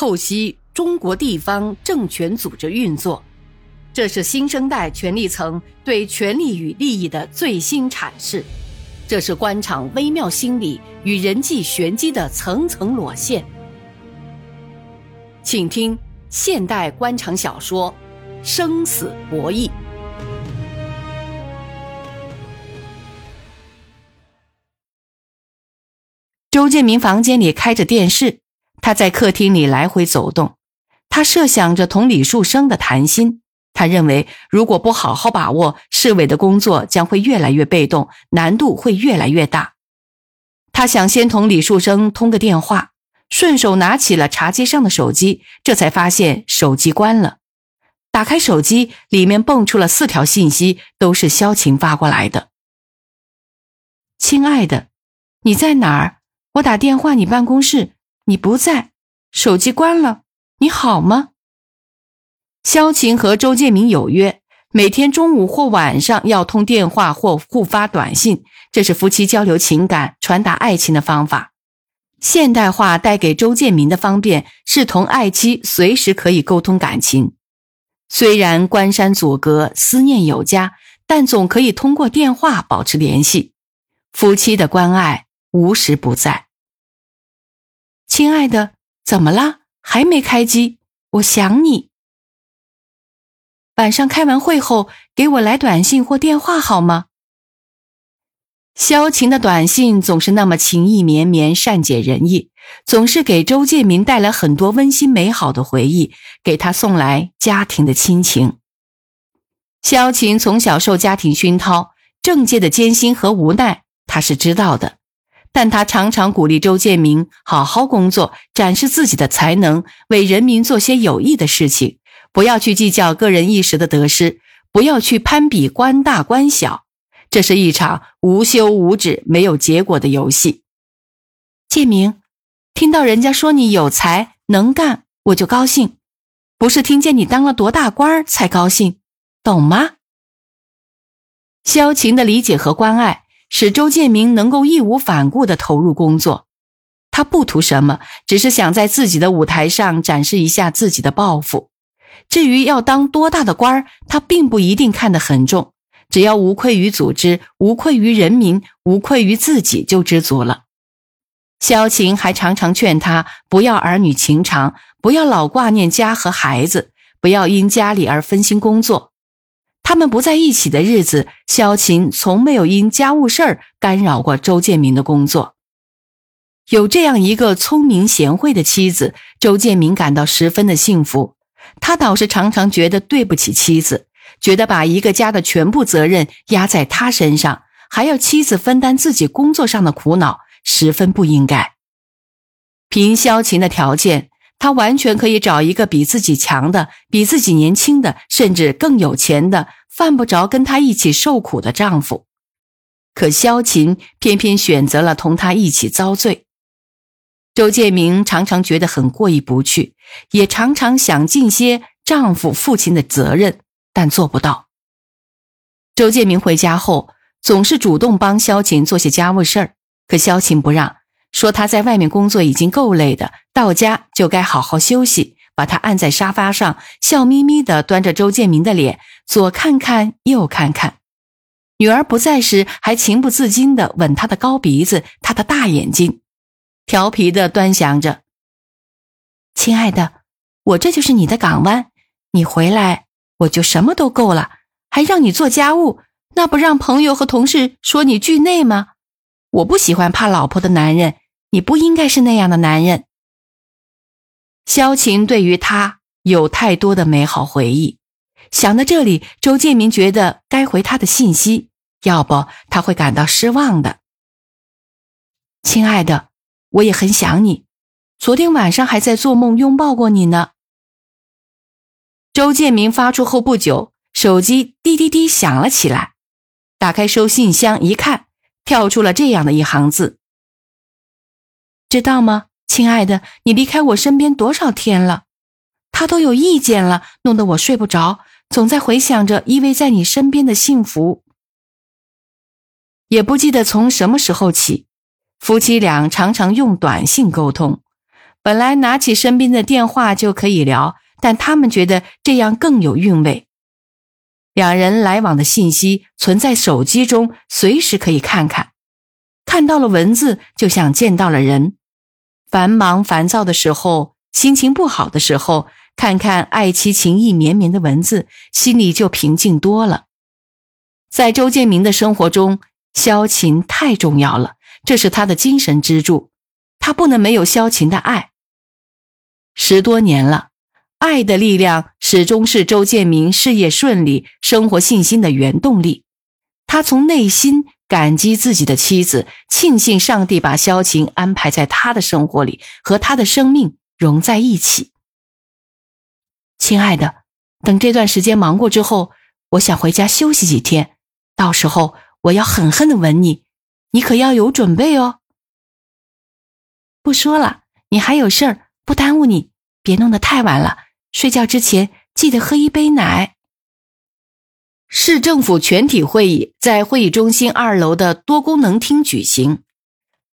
透析中国地方政权组织运作，这是新生代权力层对权力与利益的最新阐释，这是官场微妙心理与人际玄机的层层裸现。请听现代官场小说《生死博弈》。周建明房间里开着电视，他在客厅里来回走动。他设想着同李树生的谈心。他认为，如果不好好把握，市委的工作将会越来越被动，难度会越来越大。他想先同李树生通个电话，顺手拿起了茶几上的手机，这才发现手机关了。打开手机，里面蹦出了四条信息，都是萧晴发过来的：“亲爱的，你在哪儿？”我打电话你办公室，你不在，手机关了，你好吗？萧晴和周建明有约，每天中午或晚上要通电话或互发短信，这是夫妻交流情感、传达爱情的方法。现代化带给周建明的方便是同爱妻随时可以沟通感情，虽然关山阻隔，思念有加，但总可以通过电话保持联系，夫妻的关爱。无时不在，亲爱的，怎么了？还没开机？我想你。晚上开完会后给我来短信或电话好吗？萧晴的短信总是那么情意绵绵、善解人意，总是给周建明带来很多温馨美好的回忆，给他送来家庭的亲情。萧晴从小受家庭熏陶，政界的艰辛和无奈，他是知道的。但他常常鼓励周建明好好工作，展示自己的才能，为人民做些有益的事情。不要去计较个人一时的得失，不要去攀比官大官小，这是一场无休无止、没有结果的游戏。建明，听到人家说你有才能干，我就高兴，不是听见你当了多大官才高兴，懂吗？萧晴的理解和关爱。使周建明能够义无反顾地投入工作，他不图什么，只是想在自己的舞台上展示一下自己的抱负。至于要当多大的官儿，他并不一定看得很重，只要无愧于组织，无愧于人民，无愧于自己就知足了。萧晴还常常劝他不要儿女情长，不要老挂念家和孩子，不要因家里而分心工作。他们不在一起的日子，萧琴从没有因家务事儿干扰过周建明的工作。有这样一个聪明贤惠的妻子，周建明感到十分的幸福。他倒是常常觉得对不起妻子，觉得把一个家的全部责任压在他身上，还要妻子分担自己工作上的苦恼，十分不应该。凭萧琴的条件。他完全可以找一个比自己强的、比自己年轻的，甚至更有钱的，犯不着跟他一起受苦的丈夫。可萧琴偏偏选择了同他一起遭罪。周建明常常觉得很过意不去，也常常想尽些丈夫、父亲的责任，但做不到。周建明回家后总是主动帮萧琴做些家务事儿，可萧琴不让。说他在外面工作已经够累的，到家就该好好休息。把他按在沙发上，笑眯眯的端着周建明的脸，左看看右看看。女儿不在时，还情不自禁的吻他的高鼻子，他的大眼睛，调皮的端详着。亲爱的，我这就是你的港湾，你回来我就什么都够了，还让你做家务，那不让朋友和同事说你惧内吗？我不喜欢怕老婆的男人，你不应该是那样的男人。萧晴对于他有太多的美好回忆，想到这里，周建明觉得该回他的信息，要不他会感到失望的。亲爱的，我也很想你，昨天晚上还在做梦拥抱过你呢。周建明发出后不久，手机滴滴滴响了起来，打开收信箱一看。跳出了这样的一行字，知道吗，亲爱的？你离开我身边多少天了？他都有意见了，弄得我睡不着，总在回想着依偎在你身边的幸福。也不记得从什么时候起，夫妻俩常常用短信沟通，本来拿起身边的电话就可以聊，但他们觉得这样更有韵味。两人来往的信息存在手机中，随时可以看看。看到了文字，就像见到了人。繁忙烦躁的时候，心情不好的时候，看看爱妻情意绵绵的文字，心里就平静多了。在周建明的生活中，萧琴太重要了，这是他的精神支柱，他不能没有萧琴的爱。十多年了。爱的力量始终是周建明事业顺利、生活信心的原动力。他从内心感激自己的妻子，庆幸上帝把萧晴安排在他的生活里，和他的生命融在一起。亲爱的，等这段时间忙过之后，我想回家休息几天，到时候我要狠狠的吻你，你可要有准备哦。不说了，你还有事儿，不耽误你，别弄得太晚了。睡觉之前记得喝一杯奶。市政府全体会议在会议中心二楼的多功能厅举行。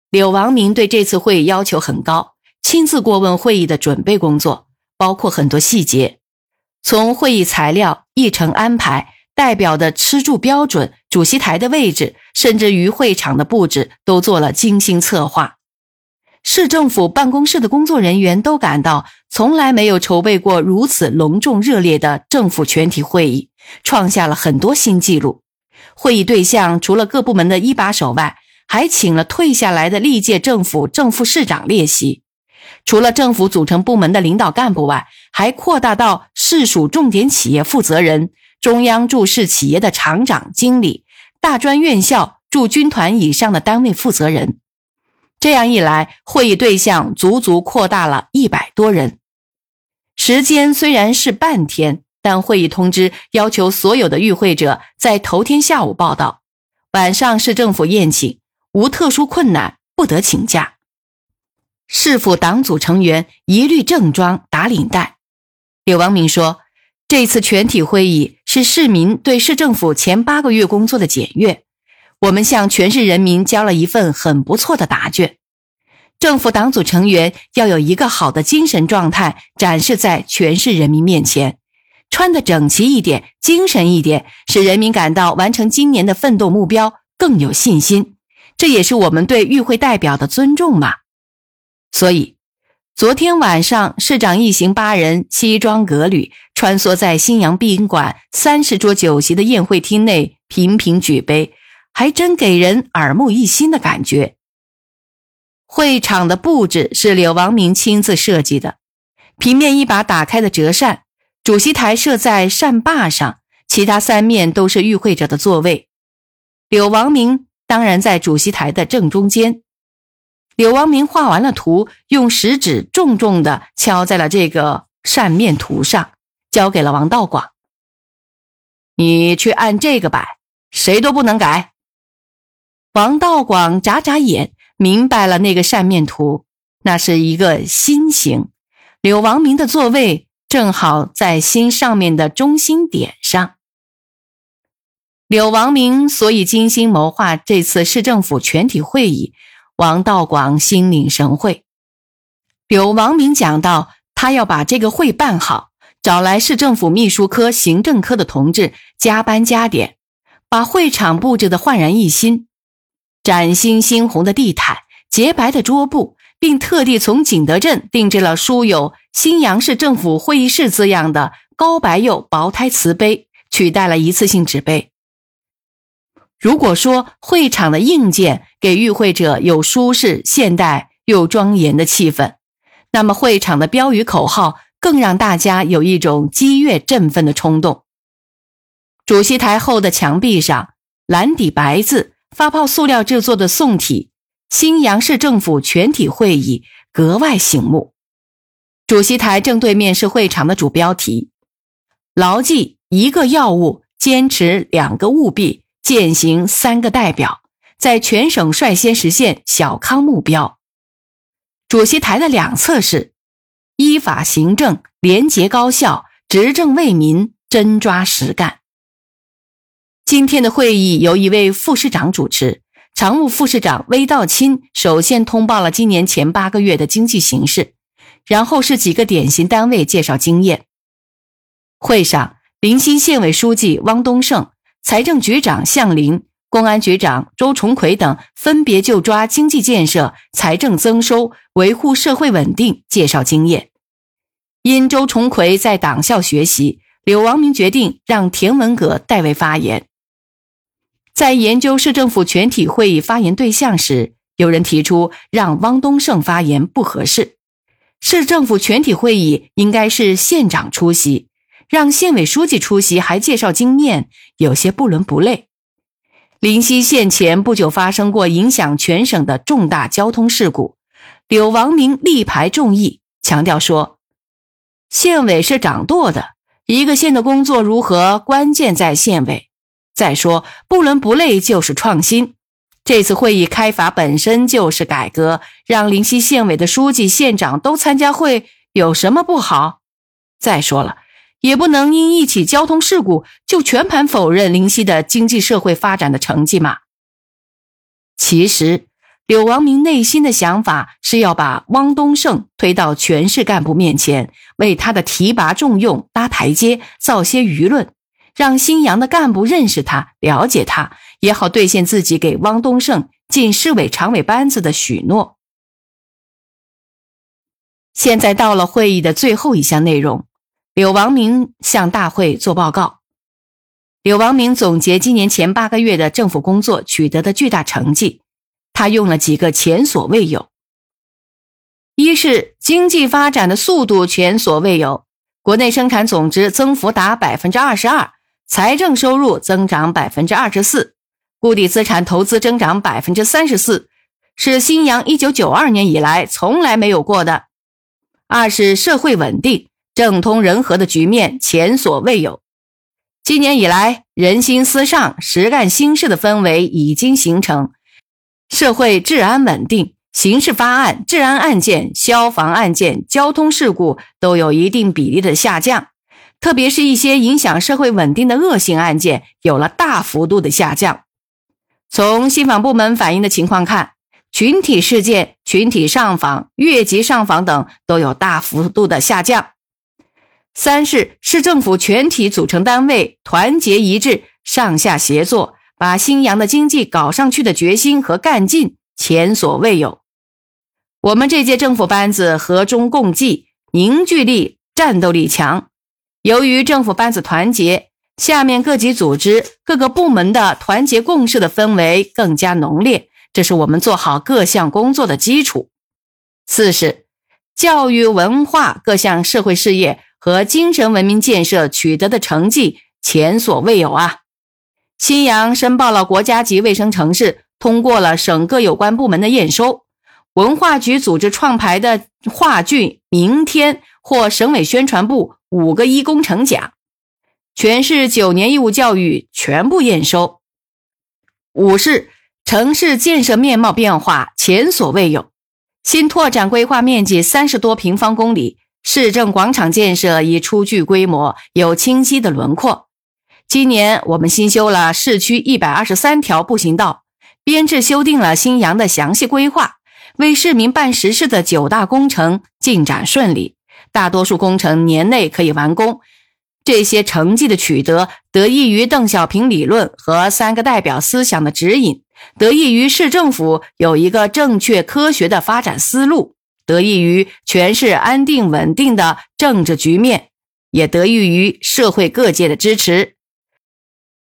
柳王明对这次会议要求很高，亲自过问会议的准备工作，包括很多细节，从会议材料、议程安排、代表的吃住标准、主席台的位置，甚至于会场的布置，都做了精心策划。市政府办公室的工作人员都感到，从来没有筹备过如此隆重热烈的政府全体会议，创下了很多新纪录。会议对象除了各部门的一把手外，还请了退下来的历届政府正副市长列席。除了政府组成部门的领导干部外，还扩大到市属重点企业负责人、中央驻市企业的厂长、经理、大专院校驻军团以上的单位负责人。这样一来，会议对象足足扩大了一百多人。时间虽然是半天，但会议通知要求所有的与会者在头天下午报到，晚上市政府宴请，无特殊困难不得请假。市府党组成员一律正装打领带。柳王明说：“这次全体会议是市民对市政府前八个月工作的检阅。”我们向全市人民交了一份很不错的答卷。政府党组成员要有一个好的精神状态展示在全市人民面前，穿得整齐一点，精神一点，使人民感到完成今年的奋斗目标更有信心。这也是我们对与会代表的尊重嘛。所以，昨天晚上市长一行八人西装革履，穿梭在新阳宾馆三十桌酒席的宴会厅内，频频举杯。还真给人耳目一新的感觉。会场的布置是柳王明亲自设计的，平面一把打开的折扇，主席台设在扇把上，其他三面都是与会者的座位。柳王明当然在主席台的正中间。柳王明画完了图，用食指重重的敲在了这个扇面图上，交给了王道广：“你去按这个摆，谁都不能改。”王道广眨眨眼，明白了那个扇面图，那是一个心形。柳王明的座位正好在心上面的中心点上。柳王明所以精心谋划这次市政府全体会议，王道广心领神会。柳王明讲到，他要把这个会办好，找来市政府秘书科、行政科的同志加班加点，把会场布置的焕然一新。崭新猩红的地毯，洁白的桌布，并特地从景德镇定制了书有“新阳市政府会议室”字样的高白釉薄胎瓷杯，取代了一次性纸杯。如果说会场的硬件给与会者有舒适、现代又庄严的气氛，那么会场的标语口号更让大家有一种激越振奋的冲动。主席台后的墙壁上，蓝底白字。发泡塑料制作的宋体“新阳市政府全体会议”格外醒目。主席台正对面是会场的主标题：“牢记一个要务，坚持两个务必，践行三个代表，在全省率先实现小康目标。”主席台的两侧是“依法行政，廉洁高效，执政为民，真抓实干”。今天的会议由一位副市长主持，常务副市长魏道钦首先通报了今年前八个月的经济形势，然后是几个典型单位介绍经验。会上，临新县委书记汪东胜、财政局长向林、公安局长周崇奎等分别就抓经济建设、财政增收、维护社会稳定介绍经验。因周崇奎在党校学习，柳王明决定让田文革代为发言。在研究市政府全体会议发言对象时，有人提出让汪东胜发言不合适，市政府全体会议应该是县长出席。让县委书记出席还介绍经验，有些不伦不类。临溪县前不久发生过影响全省的重大交通事故，柳王明力排众议，强调说：“县委是掌舵的，一个县的工作如何，关键在县委。再说，不伦不类就是创新。这次会议开法本身就是改革，让临溪县委的书记、县长都参加会，有什么不好？再说了。”也不能因一起交通事故就全盘否认灵溪的经济社会发展的成绩嘛？其实，柳王明内心的想法是要把汪东胜推到全市干部面前，为他的提拔重用搭台阶，造些舆论，让新阳的干部认识他、了解他，也好兑现自己给汪东胜进市委常委班子的许诺。现在到了会议的最后一项内容。柳王明向大会做报告。柳王明总结今年前八个月的政府工作取得的巨大成绩，他用了几个前所未有：一是经济发展的速度前所未有，国内生产总值增幅达百分之二十二，财政收入增长百分之二十四，固定资产投资增长百分之三十四，是新阳一九九二年以来从来没有过的；二是社会稳定。政通人和的局面前所未有。今年以来，人心思上、实干兴事的氛围已经形成，社会治安稳定，刑事发案、治安案件、消防案件、交通事故都有一定比例的下降，特别是一些影响社会稳定的恶性案件有了大幅度的下降。从信访部门反映的情况看，群体事件、群体上访、越级上访等都有大幅度的下降。三是市政府全体组成单位团结一致、上下协作，把新阳的经济搞上去的决心和干劲前所未有。我们这届政府班子和衷共济，凝聚力、战斗力强。由于政府班子团结，下面各级组织、各个部门的团结共事的氛围更加浓烈，这是我们做好各项工作的基础。四是教育文化各项社会事业。和精神文明建设取得的成绩前所未有啊！新阳申报了国家级卫生城市，通过了省各有关部门的验收。文化局组织创排的话剧《明天》获省委宣传部五个一工程奖。全市九年义务教育全部验收。五是城市建设面貌变化前所未有，新拓展规划面积三十多平方公里。市政广场建设已初具规模，有清晰的轮廓。今年我们新修了市区一百二十三条步行道，编制修订了新阳的详细规划，为市民办实事的九大工程进展顺利，大多数工程年内可以完工。这些成绩的取得，得益于邓小平理论和三个代表思想的指引，得益于市政府有一个正确科学的发展思路。得益于全市安定稳定的政治局面，也得益于社会各界的支持。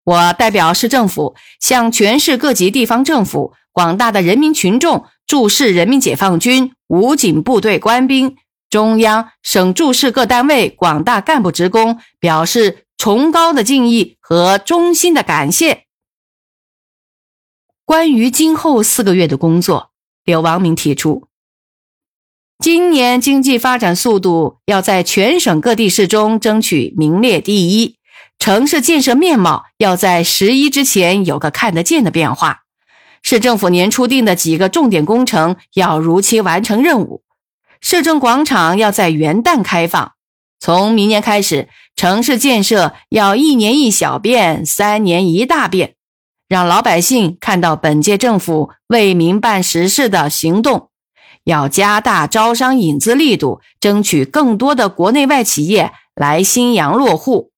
我代表市政府向全市各级地方政府、广大的人民群众、驻市人民解放军、武警部队官兵、中央、省驻市各单位广大干部职工表示崇高的敬意和衷心的感谢。关于今后四个月的工作，柳王明提出。今年经济发展速度要在全省各地市中争取名列第一，城市建设面貌要在十一之前有个看得见的变化。市政府年初定的几个重点工程要如期完成任务，市政广场要在元旦开放。从明年开始城市建设要一年一小变三年一大变。让老百姓看到本届政府为民办实事的行动。要加大招商引资力度争取更多的国内外企业来新阳落户。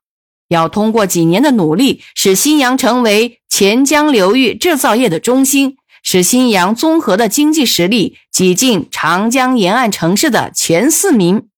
要通过几年的努力使新阳成为钱江流域制造业的中心。使新阳综合的经济实力挤进长江沿岸城市的前四名。